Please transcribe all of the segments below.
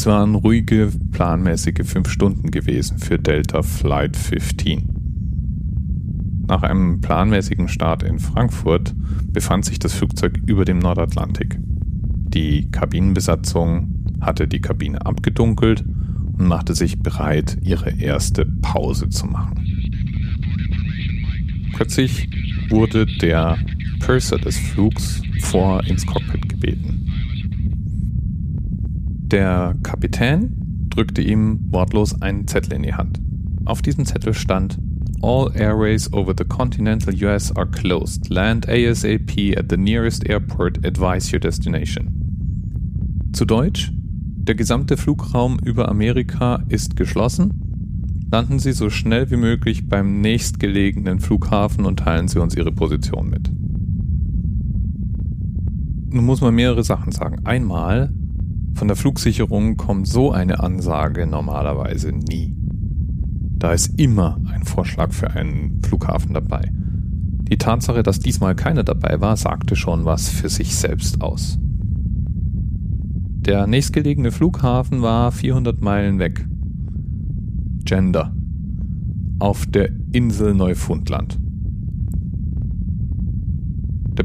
Es waren ruhige, planmäßige fünf Stunden gewesen für Delta Flight 15. Nach einem planmäßigen Start in Frankfurt befand sich das Flugzeug über dem Nordatlantik. Die Kabinenbesatzung hatte die Kabine abgedunkelt und machte sich bereit, ihre erste Pause zu machen. Plötzlich wurde der Purser des Flugs vor ins Cockpit gebeten. Der Kapitän drückte ihm wortlos einen Zettel in die Hand. Auf diesem Zettel stand All airways over the continental US are closed. Land ASAP at the nearest airport. Advise your destination. Zu Deutsch, der gesamte Flugraum über Amerika ist geschlossen. Landen Sie so schnell wie möglich beim nächstgelegenen Flughafen und teilen Sie uns Ihre Position mit. Nun muss man mehrere Sachen sagen. Einmal, von der Flugsicherung kommt so eine Ansage normalerweise nie. Da ist immer ein Vorschlag für einen Flughafen dabei. Die Tatsache, dass diesmal keiner dabei war, sagte schon was für sich selbst aus. Der nächstgelegene Flughafen war 400 Meilen weg. Gender. Auf der Insel Neufundland.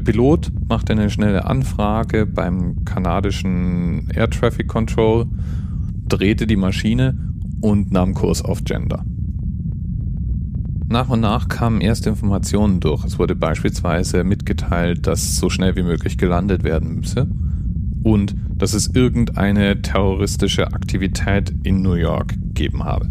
Pilot machte eine schnelle Anfrage beim kanadischen Air Traffic Control, drehte die Maschine und nahm Kurs auf Gender. Nach und nach kamen erste Informationen durch. Es wurde beispielsweise mitgeteilt, dass so schnell wie möglich gelandet werden müsse und dass es irgendeine terroristische Aktivität in New York gegeben habe.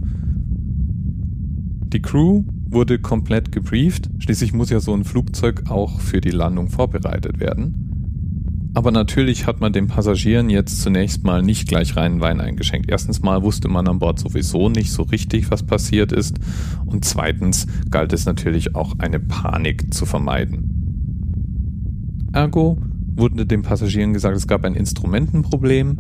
Die Crew wurde komplett gebrieft. Schließlich muss ja so ein Flugzeug auch für die Landung vorbereitet werden. Aber natürlich hat man den Passagieren jetzt zunächst mal nicht gleich reinen Wein eingeschenkt. Erstens mal wusste man an Bord sowieso nicht so richtig, was passiert ist. Und zweitens galt es natürlich auch eine Panik zu vermeiden. Ergo wurde den Passagieren gesagt, es gab ein Instrumentenproblem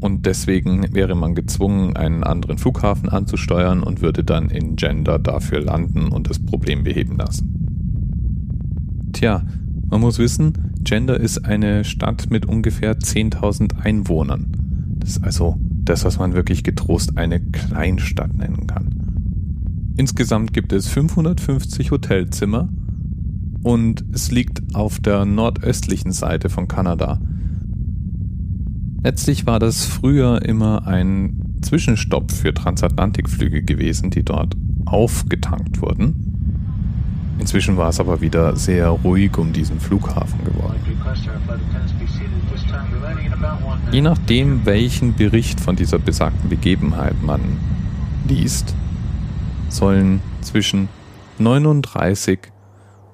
und deswegen wäre man gezwungen, einen anderen Flughafen anzusteuern und würde dann in Gender dafür landen und das Problem beheben lassen. Tja, man muss wissen, Gender ist eine Stadt mit ungefähr 10.000 Einwohnern. Das ist also das, was man wirklich getrost eine Kleinstadt nennen kann. Insgesamt gibt es 550 Hotelzimmer und es liegt auf der nordöstlichen Seite von Kanada. Letztlich war das früher immer ein Zwischenstopp für Transatlantikflüge gewesen, die dort aufgetankt wurden. Inzwischen war es aber wieder sehr ruhig um diesen Flughafen geworden. Je nachdem, welchen Bericht von dieser besagten Begebenheit man liest, sollen zwischen 39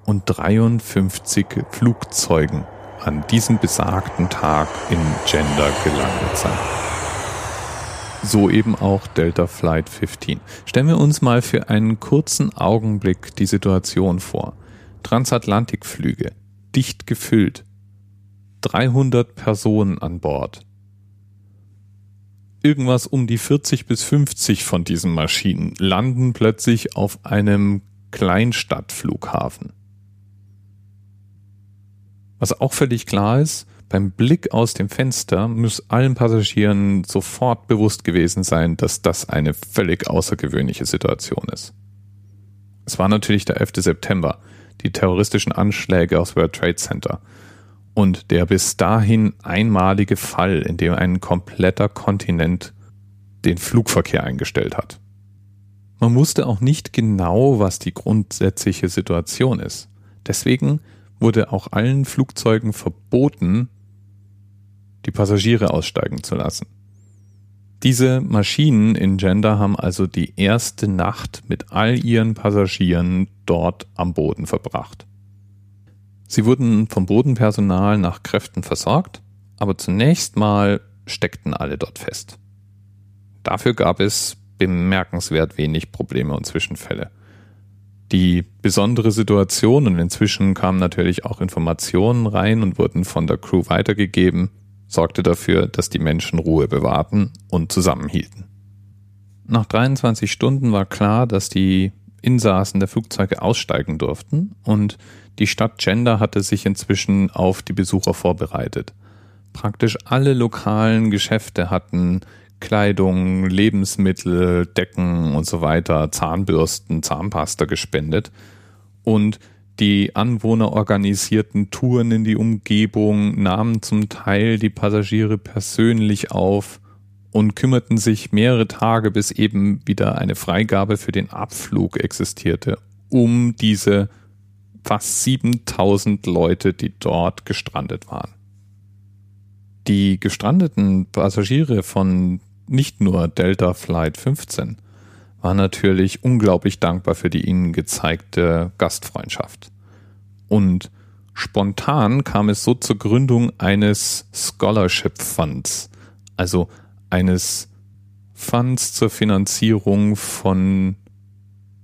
und 53 Flugzeugen an diesem besagten Tag in Gender gelandet sein. So eben auch Delta Flight 15. Stellen wir uns mal für einen kurzen Augenblick die Situation vor. Transatlantikflüge, dicht gefüllt, 300 Personen an Bord. Irgendwas um die 40 bis 50 von diesen Maschinen landen plötzlich auf einem Kleinstadtflughafen. Was auch völlig klar ist, beim Blick aus dem Fenster muss allen Passagieren sofort bewusst gewesen sein, dass das eine völlig außergewöhnliche Situation ist. Es war natürlich der 11. September, die terroristischen Anschläge aus World Trade Center und der bis dahin einmalige Fall, in dem ein kompletter Kontinent den Flugverkehr eingestellt hat. Man wusste auch nicht genau, was die grundsätzliche Situation ist. Deswegen wurde auch allen Flugzeugen verboten, die Passagiere aussteigen zu lassen. Diese Maschinen in Gender haben also die erste Nacht mit all ihren Passagieren dort am Boden verbracht. Sie wurden vom Bodenpersonal nach Kräften versorgt, aber zunächst mal steckten alle dort fest. Dafür gab es bemerkenswert wenig Probleme und Zwischenfälle die besondere Situation und inzwischen kamen natürlich auch Informationen rein und wurden von der Crew weitergegeben, sorgte dafür, dass die Menschen Ruhe bewahrten und zusammenhielten. Nach 23 Stunden war klar, dass die Insassen der Flugzeuge aussteigen durften und die Stadt Gender hatte sich inzwischen auf die Besucher vorbereitet. Praktisch alle lokalen Geschäfte hatten Kleidung, Lebensmittel, Decken und so weiter, Zahnbürsten, Zahnpasta gespendet. Und die Anwohner organisierten Touren in die Umgebung, nahmen zum Teil die Passagiere persönlich auf und kümmerten sich mehrere Tage, bis eben wieder eine Freigabe für den Abflug existierte, um diese fast 7000 Leute, die dort gestrandet waren. Die gestrandeten Passagiere von nicht nur Delta Flight 15 waren natürlich unglaublich dankbar für die ihnen gezeigte Gastfreundschaft. Und spontan kam es so zur Gründung eines Scholarship Funds, also eines Funds zur Finanzierung von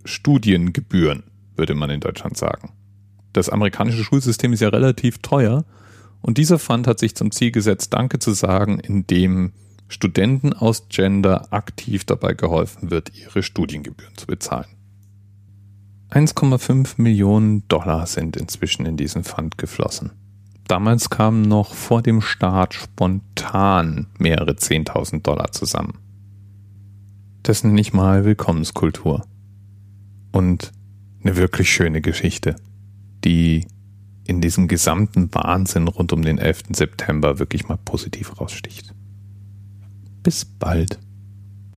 Studiengebühren, würde man in Deutschland sagen. Das amerikanische Schulsystem ist ja relativ teuer und dieser Fund hat sich zum Ziel gesetzt, Danke zu sagen, indem Studenten aus Gender aktiv dabei geholfen wird, ihre Studiengebühren zu bezahlen. 1,5 Millionen Dollar sind inzwischen in diesen Fund geflossen. Damals kamen noch vor dem Start spontan mehrere 10.000 Dollar zusammen. Das nenne ich mal Willkommenskultur. Und eine wirklich schöne Geschichte, die in diesem gesamten Wahnsinn rund um den 11. September wirklich mal positiv raussticht. Bis bald.